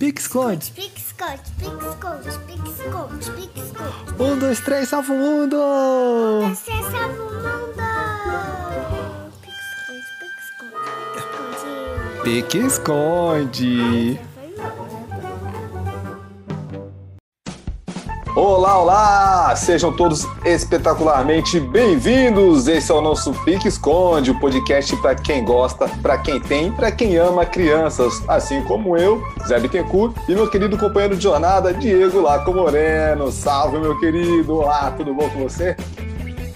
Pique-esconde. Pique-esconde, pique-esconde, pique-esconde, pique-esconde. Um, dois, três, salva o mundo! Você salva o mundo! Pique-esconde, pique-esconde, pique-esconde. Pique-esconde. Olá, olá! Sejam todos espetacularmente bem-vindos! Esse é o nosso Pique Esconde, o podcast para quem gosta, para quem tem, para quem ama crianças, assim como eu, Zé Bittencourt, e meu querido companheiro de jornada, Diego Laco Moreno. Salve, meu querido! Olá, tudo bom com você?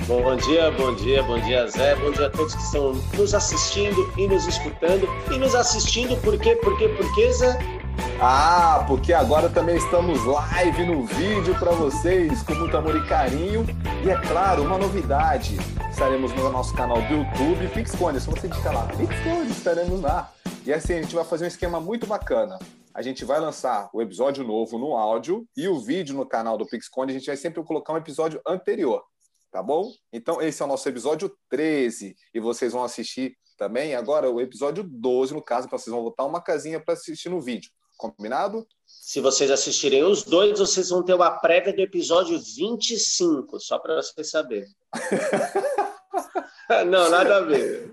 Bom dia, bom dia, bom dia, Zé. Bom dia a todos que estão nos assistindo e nos escutando. E nos assistindo, por quê? Por quê? Por quê, Zé? Ah, porque agora também estamos live no vídeo para vocês, com muito amor e carinho. E é claro, uma novidade: estaremos no nosso canal do YouTube, Pixconde. Se você digitar lá, Pixconde, estaremos lá. E assim, a gente vai fazer um esquema muito bacana. A gente vai lançar o episódio novo no áudio e o vídeo no canal do Pixconde. A gente vai sempre colocar um episódio anterior, tá bom? Então, esse é o nosso episódio 13 e vocês vão assistir também agora o episódio 12, no caso, para vocês vão botar uma casinha para assistir no vídeo. Combinado? Se vocês assistirem os dois, vocês vão ter uma prévia do episódio 25, só para vocês saberem. Não, nada a ver.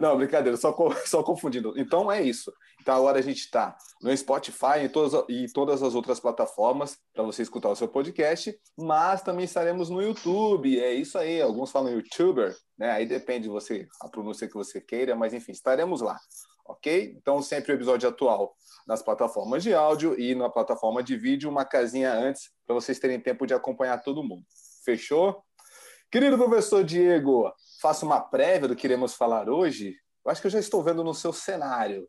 Não, brincadeira, só, só confundindo. Então é isso. Então agora a gente está no Spotify e todas, e todas as outras plataformas para você escutar o seu podcast, mas também estaremos no YouTube. É isso aí. Alguns falam YouTuber, né? Aí depende de você, a pronúncia que você queira, mas enfim, estaremos lá. Ok? Então sempre o episódio atual nas plataformas de áudio e na plataforma de vídeo, uma casinha antes para vocês terem tempo de acompanhar todo mundo. Fechou? Querido professor Diego, faça uma prévia do que iremos falar hoje. Eu acho que eu já estou vendo no seu cenário.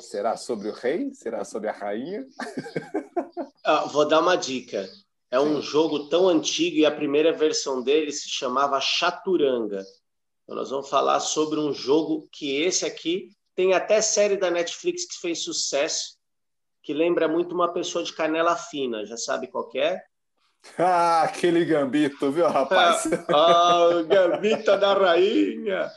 Será sobre o rei? Será sobre a rainha? Ah, vou dar uma dica. É um jogo tão antigo e a primeira versão dele se chamava Chaturanga. Então nós vamos falar sobre um jogo que esse aqui tem até série da Netflix que fez sucesso, que lembra muito uma pessoa de canela fina. Já sabe qual é? Ah, aquele gambito, viu, rapaz? ah, o gambito da rainha.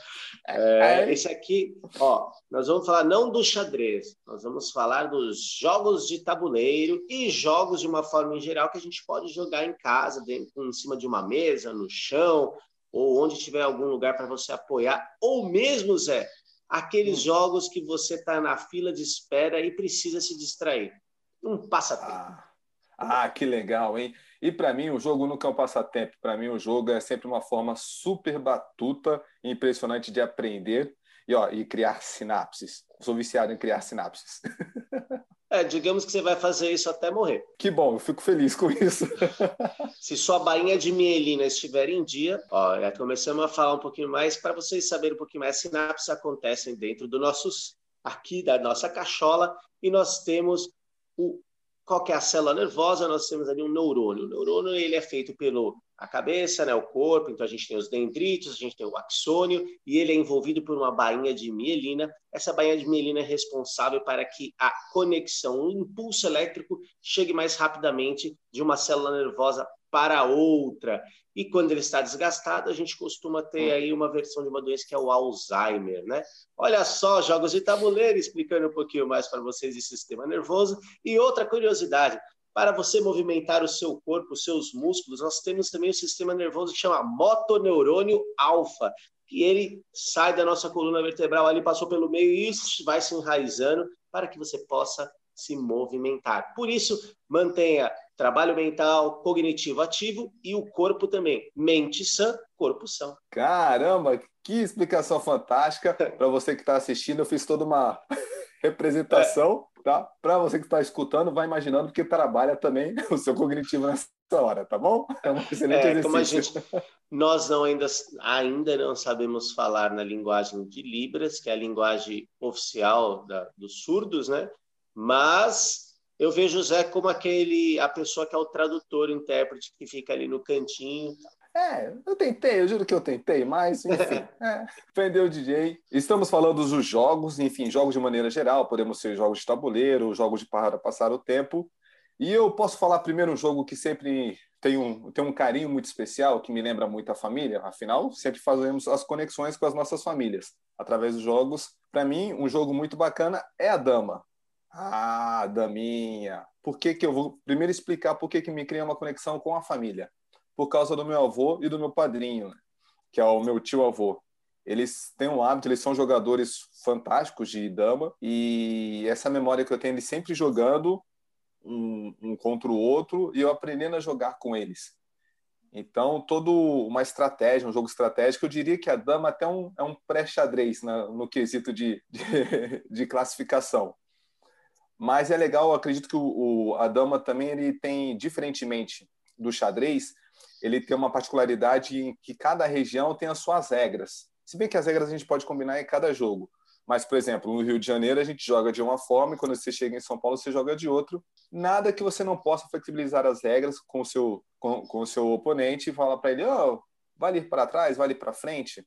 É, esse aqui, ó, nós vamos falar não do xadrez, nós vamos falar dos jogos de tabuleiro e jogos de uma forma em geral que a gente pode jogar em casa, dentro, em cima de uma mesa, no chão, ou onde tiver algum lugar para você apoiar, ou mesmo, Zé, aqueles hum. jogos que você está na fila de espera e precisa se distrair. Um passatempo. Ah, ah que legal, hein? E para mim, o jogo nunca é um passatempo. Para mim, o jogo é sempre uma forma super batuta e impressionante de aprender e, ó, e criar sinapses. Sou viciado em criar sinapses. É, digamos que você vai fazer isso até morrer. Que bom, eu fico feliz com isso. Se sua bainha de mielina estiver em dia, ó, já começamos a falar um pouquinho mais para vocês saberem um pouquinho mais. Sinapses acontecem dentro do nossos aqui da nossa cachola e nós temos o qual que é a célula nervosa? Nós temos ali um neurônio. O neurônio ele é feito pelo a cabeça, né, o corpo, então a gente tem os dendritos, a gente tem o axônio, e ele é envolvido por uma bainha de mielina. Essa bainha de mielina é responsável para que a conexão, o impulso elétrico chegue mais rapidamente de uma célula nervosa para outra. E quando ele está desgastado, a gente costuma ter aí uma versão de uma doença que é o Alzheimer, né? Olha só, jogos de tabuleiro, explicando um pouquinho mais para vocês de sistema nervoso. E outra curiosidade, para você movimentar o seu corpo, os seus músculos, nós temos também o sistema nervoso que chama motoneurônio alfa, que ele sai da nossa coluna vertebral ali, passou pelo meio e vai se enraizando para que você possa se movimentar. Por isso, mantenha trabalho mental, cognitivo ativo e o corpo também. Mente sã, corpo são. Caramba, que explicação fantástica. Para você que está assistindo, eu fiz toda uma representação. Tá? Para você que está escutando, vai imaginando porque trabalha também o seu cognitivo nessa hora, tá bom? É um excelente é, exercício. Gente, nós não ainda, ainda não sabemos falar na linguagem de Libras, que é a linguagem oficial da, dos surdos, né? Mas eu vejo o Zé como aquele a pessoa que é o tradutor, o intérprete que fica ali no cantinho. É, eu tentei, eu juro que eu tentei, mas enfim, é, prendeu o DJ. Estamos falando dos jogos, enfim, jogos de maneira geral, podemos ser jogos de tabuleiro, jogos de para passar o tempo. E eu posso falar primeiro um jogo que sempre tem um, tem um carinho muito especial, que me lembra muito a família, afinal, sempre fazemos as conexões com as nossas famílias através dos jogos. Para mim, um jogo muito bacana é a Dama. Ah, daminha. Por que que eu vou primeiro explicar por que que me cria uma conexão com a família? Por causa do meu avô e do meu padrinho, né? que é o meu tio avô. Eles têm um hábito, eles são jogadores fantásticos de dama e essa memória que eu tenho, eles sempre jogando um, um contra o outro e eu aprendendo a jogar com eles. Então, toda uma estratégia, um jogo estratégico, eu diria que a dama até um, é um pré-xadrez no quesito de, de, de, classificação. Mas é legal, acredito que o, o, a dama também ele tem, diferentemente do xadrez, ele tem uma particularidade em que cada região tem as suas regras. Se bem que as regras a gente pode combinar em cada jogo. Mas, por exemplo, no Rio de Janeiro a gente joga de uma forma e quando você chega em São Paulo você joga de outro. Nada que você não possa flexibilizar as regras com o seu, com, com o seu oponente e falar para ele: oh, vale ir para trás, vale para frente.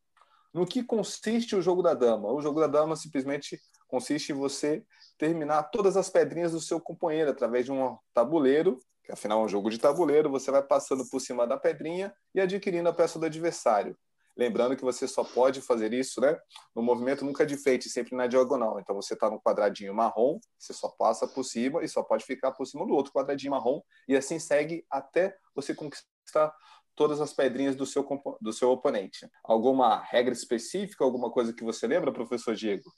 No que consiste o jogo da dama? O jogo da dama simplesmente consiste em você terminar todas as pedrinhas do seu companheiro através de um tabuleiro, que afinal é um jogo de tabuleiro, você vai passando por cima da pedrinha e adquirindo a peça do adversário. Lembrando que você só pode fazer isso né, no movimento nunca de frente, sempre na diagonal. Então você está no quadradinho marrom, você só passa por cima e só pode ficar por cima do outro quadradinho marrom, e assim segue até você conquistar todas as pedrinhas do seu, do seu oponente. Alguma regra específica, alguma coisa que você lembra, professor Diego?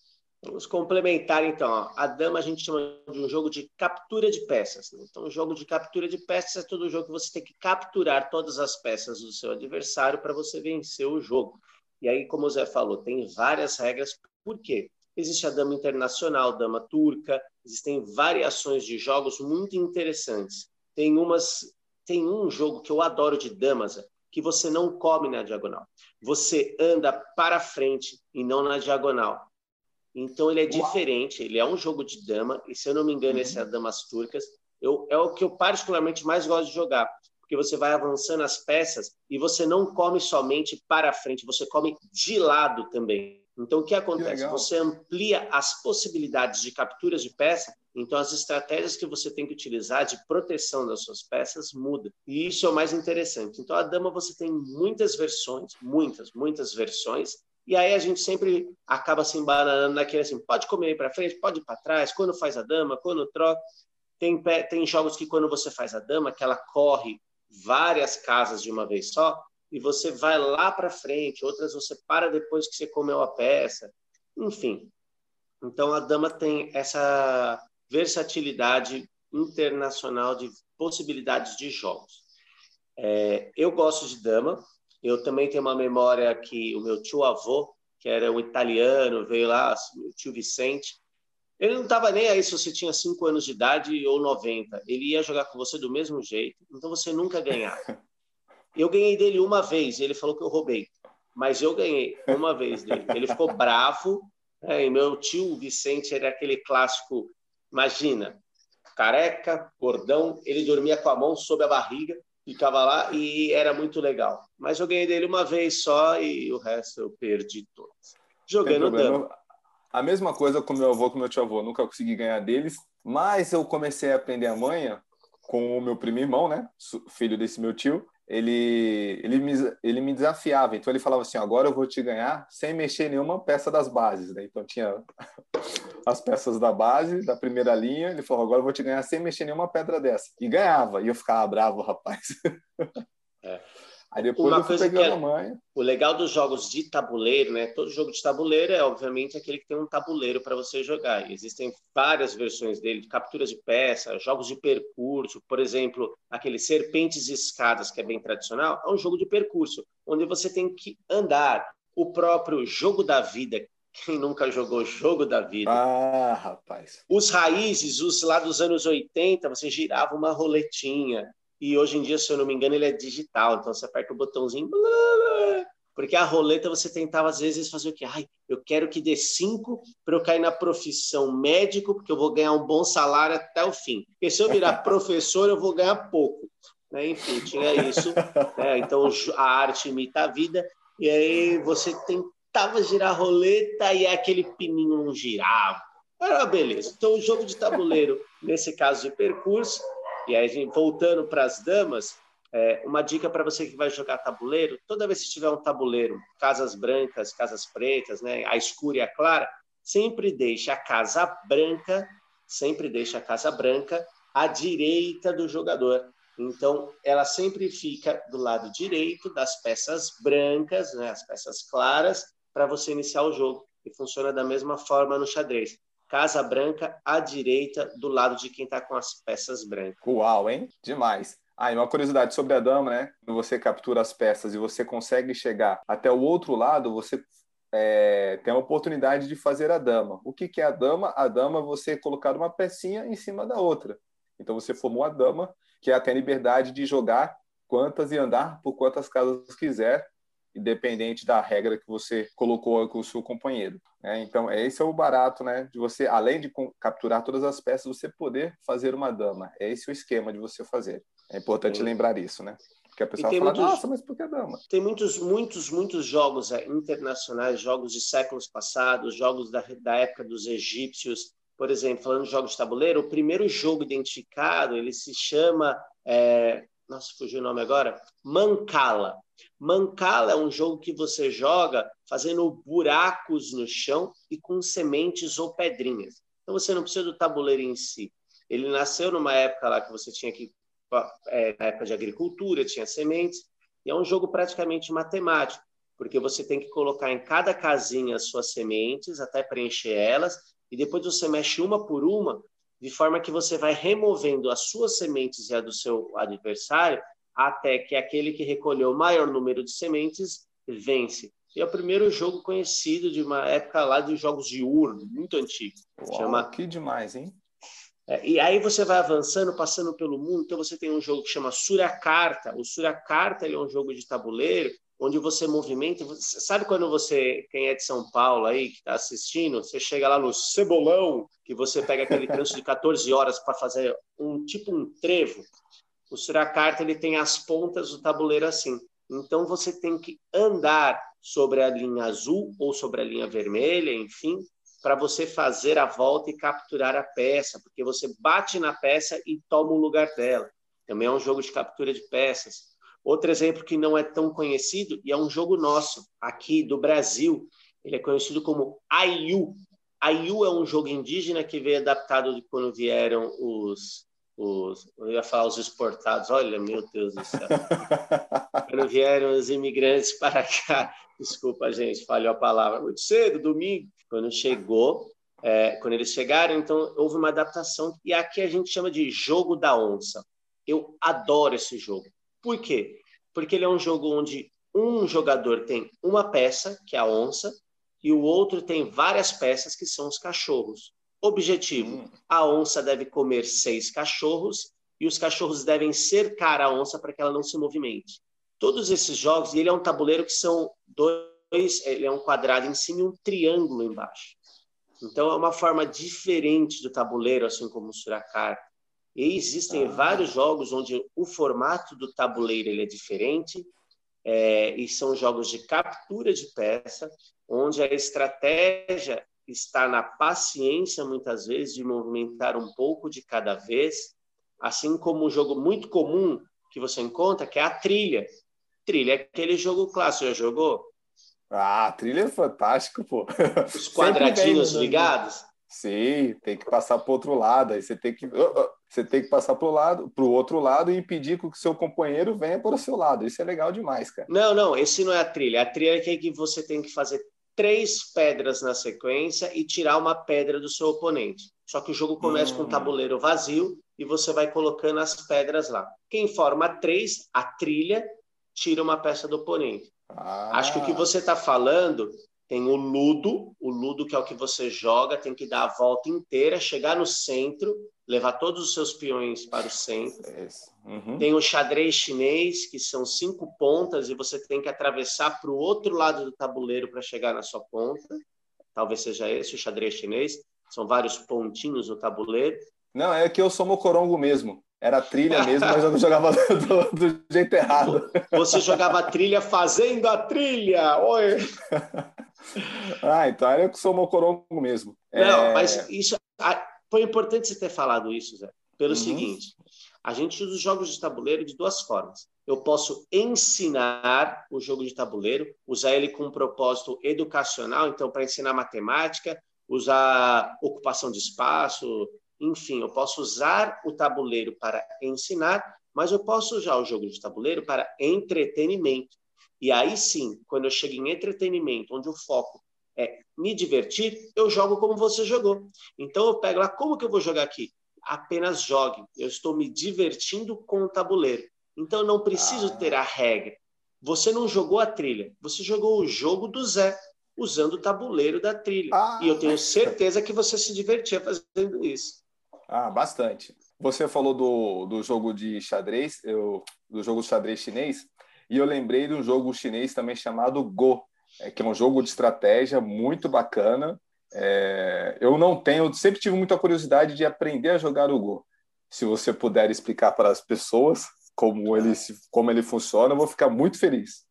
Vamos complementar, então. A dama a gente chama de um jogo de captura de peças. Né? Então, o jogo de captura de peças é todo jogo que você tem que capturar todas as peças do seu adversário para você vencer o jogo. E aí, como o Zé falou, tem várias regras. Por quê? Existe a dama internacional, dama turca, existem variações de jogos muito interessantes. Tem umas, tem um jogo que eu adoro de damas, que você não come na diagonal. Você anda para frente e não na diagonal. Então ele é diferente, ele é um jogo de dama, e se eu não me engano, uhum. esse é a Damas Turcas. Eu, é o que eu particularmente mais gosto de jogar, porque você vai avançando as peças e você não come somente para frente, você come de lado também. Então o que acontece? Que você amplia as possibilidades de capturas de peça, então as estratégias que você tem que utilizar de proteção das suas peças muda. E isso é o mais interessante. Então a dama você tem muitas versões, muitas, muitas versões, e aí a gente sempre acaba se embananando naquele assim, pode comer para frente, pode ir para trás, quando faz a dama, quando troca. Tem, tem jogos que quando você faz a dama, que ela corre várias casas de uma vez só, e você vai lá para frente, outras você para depois que você comeu a peça. Enfim. Então a dama tem essa versatilidade internacional de possibilidades de jogos. É, eu gosto de dama, eu também tenho uma memória que o meu tio-avô, que era um italiano, veio lá, o tio Vicente, ele não estava nem aí se você tinha 5 anos de idade ou 90. Ele ia jogar com você do mesmo jeito, então você nunca ganhava. Eu ganhei dele uma vez, ele falou que eu roubei, mas eu ganhei uma vez dele. Ele ficou bravo, né? e meu tio Vicente era aquele clássico, imagina, careca, cordão, ele dormia com a mão sob a barriga, ficava lá e era muito legal. Mas eu ganhei dele uma vez só e o resto eu perdi todos. Jogando dama. A mesma coisa com meu avô, com meu tio avô, nunca consegui ganhar deles, mas eu comecei a aprender a manha com o meu primo irmão, né, filho desse meu tio, ele, ele, me, ele me desafiava. Então ele falava assim: agora eu vou te ganhar sem mexer nenhuma peça das bases. Né? Então tinha as peças da base, da primeira linha. Ele falou: agora eu vou te ganhar sem mexer nenhuma pedra dessa. E ganhava. E eu ficava bravo, rapaz. É. Aí depois Uma eu fui pegando é, manha. O legal dos jogos de tabuleiro, né? Todo jogo de tabuleiro é, obviamente, aquele que tem um tabuleiro para você jogar. E existem várias versões dele, de capturas de peça, jogos de percurso. Por exemplo, aquele Serpentes e Escadas, que é bem tradicional, é um jogo de percurso, onde você tem que andar. O próprio jogo da vida, quem nunca jogou jogo da vida? Ah, rapaz. Os raízes, os lá dos anos 80, você girava uma roletinha. E hoje em dia, se eu não me engano, ele é digital. Então você aperta o botãozinho. Blá, blá, porque a roleta você tentava às vezes fazer o quê? Ai, eu quero que dê cinco para eu cair na profissão médico, porque eu vou ganhar um bom salário até o fim. Porque se eu virar professor, eu vou ganhar pouco. Né? Enfim, tinha isso. Né? Então a arte imita a vida. E aí você tentava girar a roleta e aquele pininho não girava. Era beleza. Então o jogo de tabuleiro, nesse caso de percurso, e aí, voltando para as damas, é, uma dica para você que vai jogar tabuleiro: toda vez que tiver um tabuleiro, casas brancas, casas pretas, né, a escura e a clara, sempre deixe a casa branca sempre deixa a casa branca à direita do jogador. Então, ela sempre fica do lado direito das peças brancas, né, as peças claras, para você iniciar o jogo. E funciona da mesma forma no xadrez. Casa branca à direita, do lado de quem está com as peças brancas. Uau, hein? Demais. Ah, e uma curiosidade sobre a dama, né? Quando você captura as peças e você consegue chegar até o outro lado, você é, tem a oportunidade de fazer a dama. O que, que é a dama? A dama é você colocar uma pecinha em cima da outra. Então você formou a dama, que é até a liberdade de jogar quantas e andar por quantas casas quiser, independente da regra que você colocou com o seu companheiro. Né? Então, esse é o barato, né? De você, além de capturar todas as peças, você poder fazer uma dama. É esse o esquema de você fazer. É importante Sim. lembrar isso, né? Porque a pessoa fala, muitos, nossa, mas por que dama? Tem muitos, muitos, muitos jogos é, internacionais, jogos de séculos passados, jogos da, da época dos egípcios. Por exemplo, falando de jogos de tabuleiro, o primeiro jogo identificado, ele se chama... É, nossa, fugiu o nome agora. Mancala. Mancala é um jogo que você joga fazendo buracos no chão e com sementes ou pedrinhas. Então você não precisa do tabuleiro em si. Ele nasceu numa época lá que você tinha que é, na época de agricultura, tinha sementes, e é um jogo praticamente matemático, porque você tem que colocar em cada casinha as suas sementes até preencher elas, e depois você mexe uma por uma, de forma que você vai removendo as suas sementes e a do seu adversário, até que aquele que recolheu o maior número de sementes vence. E é o primeiro jogo conhecido de uma época lá de jogos de urno, muito antigo. Uau, chama... Que demais, hein? É, e aí você vai avançando, passando pelo mundo. Então você tem um jogo que chama Suracarta. O Suracarta ele é um jogo de tabuleiro onde você movimenta. Você, sabe quando você, quem é de São Paulo aí, que está assistindo, você chega lá no Cebolão, que você pega aquele trânsito de 14 horas para fazer um tipo um trevo. O Suracarta ele tem as pontas do tabuleiro assim. Então você tem que andar sobre a linha azul ou sobre a linha vermelha, enfim, para você fazer a volta e capturar a peça, porque você bate na peça e toma o lugar dela. Também é um jogo de captura de peças. Outro exemplo que não é tão conhecido e é um jogo nosso aqui do Brasil, ele é conhecido como Aiu. Aiu é um jogo indígena que veio adaptado de quando vieram os os, eu ia falar os exportados, olha, meu Deus do céu. Quando vieram os imigrantes para cá, desculpa, gente, falhou a palavra, muito cedo, domingo, quando chegou, é, quando eles chegaram, então houve uma adaptação, e aqui a gente chama de jogo da onça. Eu adoro esse jogo. Por quê? Porque ele é um jogo onde um jogador tem uma peça, que é a onça, e o outro tem várias peças, que são os cachorros. Objetivo: hum. a onça deve comer seis cachorros e os cachorros devem cercar a onça para que ela não se movimente. Todos esses jogos, e ele é um tabuleiro que são dois, ele é um quadrado em cima e um triângulo embaixo. Então é uma forma diferente do tabuleiro, assim como o Suracar. E existem ah. vários jogos onde o formato do tabuleiro ele é diferente, é, e são jogos de captura de peça, onde a estratégia está na paciência, muitas vezes, de movimentar um pouco de cada vez, assim como um jogo muito comum que você encontra, que é a trilha. Trilha é aquele jogo clássico, já jogou? Ah, trilha é fantástico, pô. Os quadradinhos né? ligados? Sim, tem que passar para o outro lado, aí você tem que você tem que passar para o lado, para o outro lado e impedir que o seu companheiro venha para o seu lado. Isso é legal demais, cara. Não, não, esse não é a trilha. A trilha é que você tem que fazer três pedras na sequência e tirar uma pedra do seu oponente. Só que o jogo começa hum. com um tabuleiro vazio e você vai colocando as pedras lá. Quem forma três, a trilha, tira uma peça do oponente. Ah. Acho que o que você está falando tem o ludo, o ludo que é o que você joga, tem que dar a volta inteira, chegar no centro, levar todos os seus peões para o centro. Uhum. Tem o xadrez chinês, que são cinco pontas, e você tem que atravessar para o outro lado do tabuleiro para chegar na sua ponta. Talvez seja esse o xadrez chinês. São vários pontinhos no tabuleiro. Não, é que eu sou mocorongo mesmo. Era trilha mesmo, mas eu não jogava do, do, jeito errado. Você jogava trilha fazendo a trilha! Oi! ah, então eu que sou mocorongo mesmo. Não, é... mas isso foi importante você ter falado isso, Zé, pelo uhum. seguinte: a gente usa os jogos de tabuleiro de duas formas. Eu posso ensinar o jogo de tabuleiro, usar ele com um propósito educacional, então, para ensinar matemática, usar ocupação de espaço, Enfim, eu posso usar o tabuleiro para ensinar, mas eu posso usar o jogo de tabuleiro para entretenimento. E aí sim, quando eu chego em entretenimento, onde o foco é me divertir, eu jogo como você jogou. Então eu pego lá, como que eu vou jogar aqui? Apenas jogue. Eu estou me divertindo com o tabuleiro. Então eu não preciso ah. ter a regra. Você não jogou a trilha, você jogou o jogo do Zé, usando o tabuleiro da trilha. Ah. E eu tenho certeza que você se divertia fazendo isso. Ah, bastante. Você falou do, do jogo de xadrez, eu, do jogo de xadrez chinês, e eu lembrei de um jogo chinês também chamado Go, é, que é um jogo de estratégia muito bacana. É, eu não tenho, sempre tive muita curiosidade de aprender a jogar o Go. Se você puder explicar para as pessoas como ele, como ele funciona, eu vou ficar muito feliz.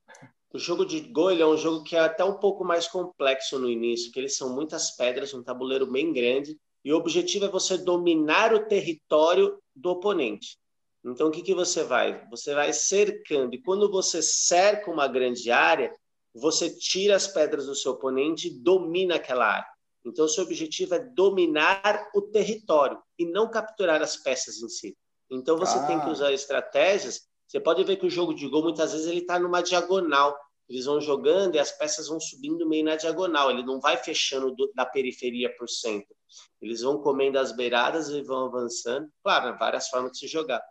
O jogo de Go é um jogo que é até um pouco mais complexo no início, que eles são muitas pedras, um tabuleiro bem grande, e o objetivo é você dominar o território do oponente. Então, o que, que você vai? Você vai cercando, e quando você cerca uma grande área, você tira as pedras do seu oponente e domina aquela área. Então, o seu objetivo é dominar o território e não capturar as peças em si. Então, você ah. tem que ah. usar estratégias. Você pode ver que o jogo de gol, muitas vezes, ele está numa diagonal. Eles vão jogando e as peças vão subindo meio na diagonal. Ele não vai fechando do, da periferia para o centro. Eles vão comendo as beiradas e vão avançando. Claro, várias formas de se jogar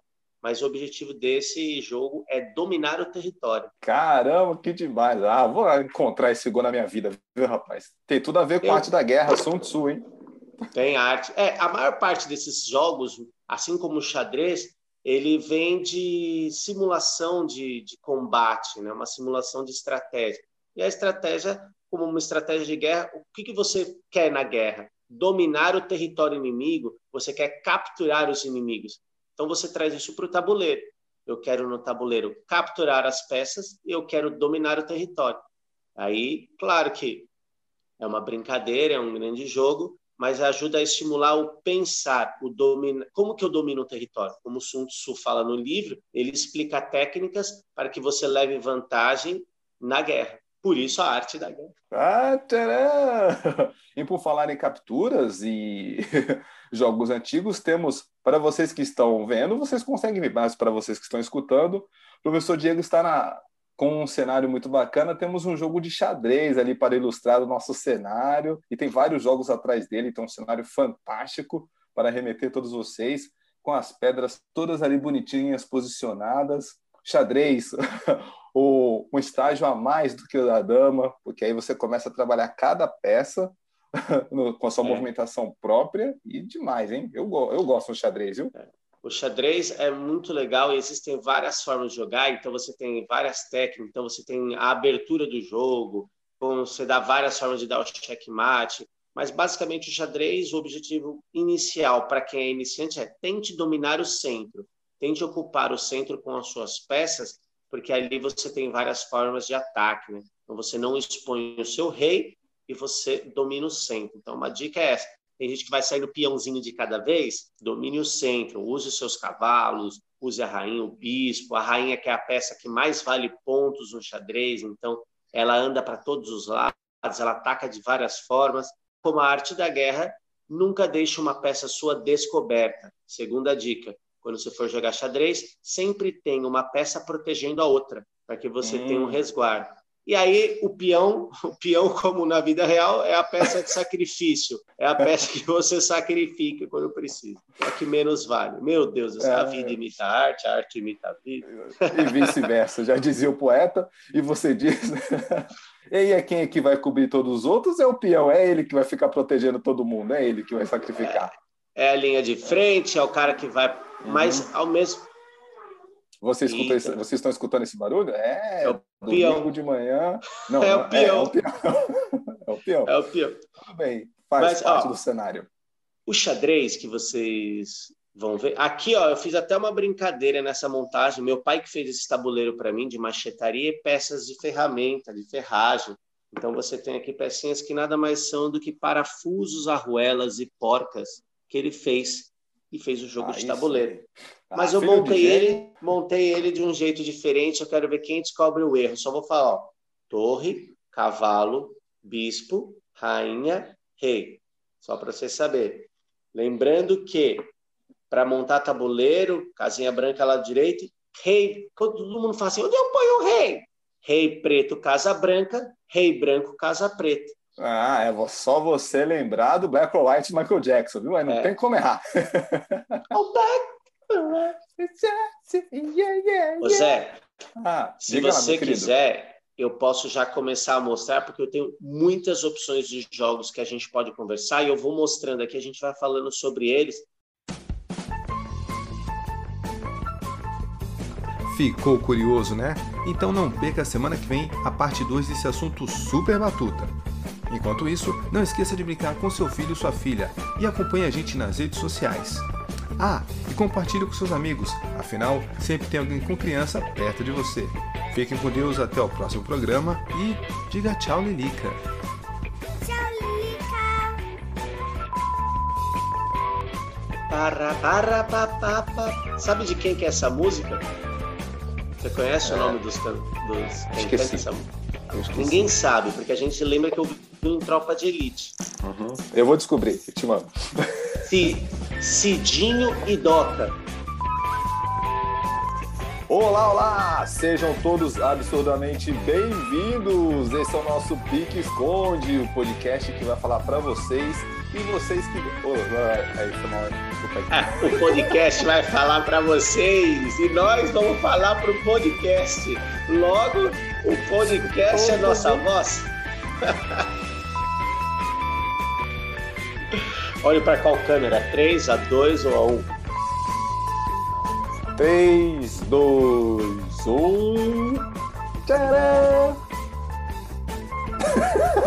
mas o objetivo desse jogo é dominar o território. Caramba, que demais! Ah, vou encontrar esse gol na minha vida, viu, rapaz? Tem tudo a ver com a arte da guerra, Sun Tzu, hein? Tem arte. É, a maior parte desses jogos, assim como o xadrez, ele vem de simulação de, de combate, né? uma simulação de estratégia. E a estratégia, como uma estratégia de guerra, o que, que você quer na guerra? Dominar o território inimigo, você quer capturar os inimigos. Então você traz isso para o tabuleiro. Eu quero no tabuleiro capturar as peças e eu quero dominar o território. Aí, claro que é uma brincadeira, é um grande jogo, mas ajuda a estimular o pensar, o como que eu domino o território? Como o Sun Tzu fala no livro, ele explica técnicas para que você leve vantagem na guerra. Por isso a arte da guerra. Ah, tcharam! E por falar em capturas e jogos antigos, temos, para vocês que estão vendo, vocês conseguem ver, mas para vocês que estão escutando, o professor Diego está na, com um cenário muito bacana. Temos um jogo de xadrez ali para ilustrar o nosso cenário, e tem vários jogos atrás dele, então um cenário fantástico para remeter todos vocês, com as pedras todas ali bonitinhas, posicionadas. Xadrez, o, um estágio a mais do que o da dama, porque aí você começa a trabalhar cada peça no, com a sua é. movimentação própria e demais, hein? Eu, eu gosto do xadrez, viu? É. O xadrez é muito legal e existem várias formas de jogar, então você tem várias técnicas, então você tem a abertura do jogo, você dá várias formas de dar o checkmate, mas basicamente o xadrez, o objetivo inicial para quem é iniciante é tente dominar o centro, tente ocupar o centro com as suas peças porque ali você tem várias formas de ataque, né? Então você não expõe o seu rei e você domina o centro. Então uma dica é essa. Tem gente que vai sair no peãozinho de cada vez, domine o centro, use os seus cavalos, use a rainha, o bispo, a rainha que é a peça que mais vale pontos no xadrez, então ela anda para todos os lados, ela ataca de várias formas. Como a arte da guerra, nunca deixe uma peça sua descoberta. Segunda dica, quando você for jogar xadrez, sempre tem uma peça protegendo a outra, para que você hum. tenha um resguardo. E aí o peão, o peão como na vida real é a peça de sacrifício, é a peça que você sacrifica quando precisa, é a que menos vale. Meu Deus, é. a vida imita a arte, a arte imita a vida. E vice-versa, já dizia o poeta, e você diz. e aí é quem é que vai cobrir todos os outros? É o peão, é ele que vai ficar protegendo todo mundo, é ele que vai sacrificar. É, é a linha de frente, é o cara que vai mas uhum. ao mesmo você escuta esse, vocês estão escutando esse barulho? É, é o domingo peão. de manhã. Não, é o peão. É, é, o peão. é o peão. É o peão. Tudo bem, faz Mas, parte ó, do cenário. O xadrez que vocês vão ver. Aqui, ó, eu fiz até uma brincadeira nessa montagem. Meu pai que fez esse tabuleiro para mim de machetaria e peças de ferramenta, de ferragem. Então você tem aqui pecinhas que nada mais são do que parafusos, arruelas e porcas que ele fez e fez o jogo ah, de tabuleiro. Ah, Mas eu montei ele, montei ele de um jeito diferente. Eu quero ver quem descobre o erro. Só vou falar: ó, torre, cavalo, bispo, rainha, rei. Só para você saber. Lembrando que para montar tabuleiro, casinha branca lá direito, rei, todo mundo fala assim, onde eu ponho o rei? Rei preto, casa branca, rei branco, casa preta. Ah, é só você lembrar do Black or White Michael Jackson, viu? Aí não É. tem como errar. O Black Ô Zé, Ah, se lá, você querido. quiser, eu posso já começar a mostrar, porque eu tenho muitas opções de jogos que a gente pode conversar e eu vou mostrando aqui, a gente vai falando sobre eles. Ficou curioso, né? Então não perca a semana que vem a parte 2 desse assunto super batuta. Enquanto isso, não esqueça de brincar com seu filho ou sua filha e acompanhe a gente nas redes sociais. Ah, e compartilhe com seus amigos, afinal, sempre tem alguém com criança perto de você. Fiquem com Deus até o próximo programa e diga tchau, Lilica. Tchau, Lilica. Para, para, pa, pa, pa. Sabe de quem que é essa música? Você conhece o nome dos, dos quem Esqueci. canta essa música? Ninguém sabe, porque a gente lembra que eu em Tropa de Elite. Uhum. Eu vou descobrir, eu te mando. Ci- Cidinho e Doca. Olá, olá! Sejam todos absurdamente bem-vindos! Esse é o nosso Pique Esconde, o podcast que vai falar pra vocês e vocês que. Oh, é isso. Desculpa aí. Ah, o podcast vai falar para vocês e nós vamos falar para o podcast. Logo, o podcast é nossa voz. Olhe para qual câmera? 3, a 2 ou a 1? 3, 2, 1. Tcharam!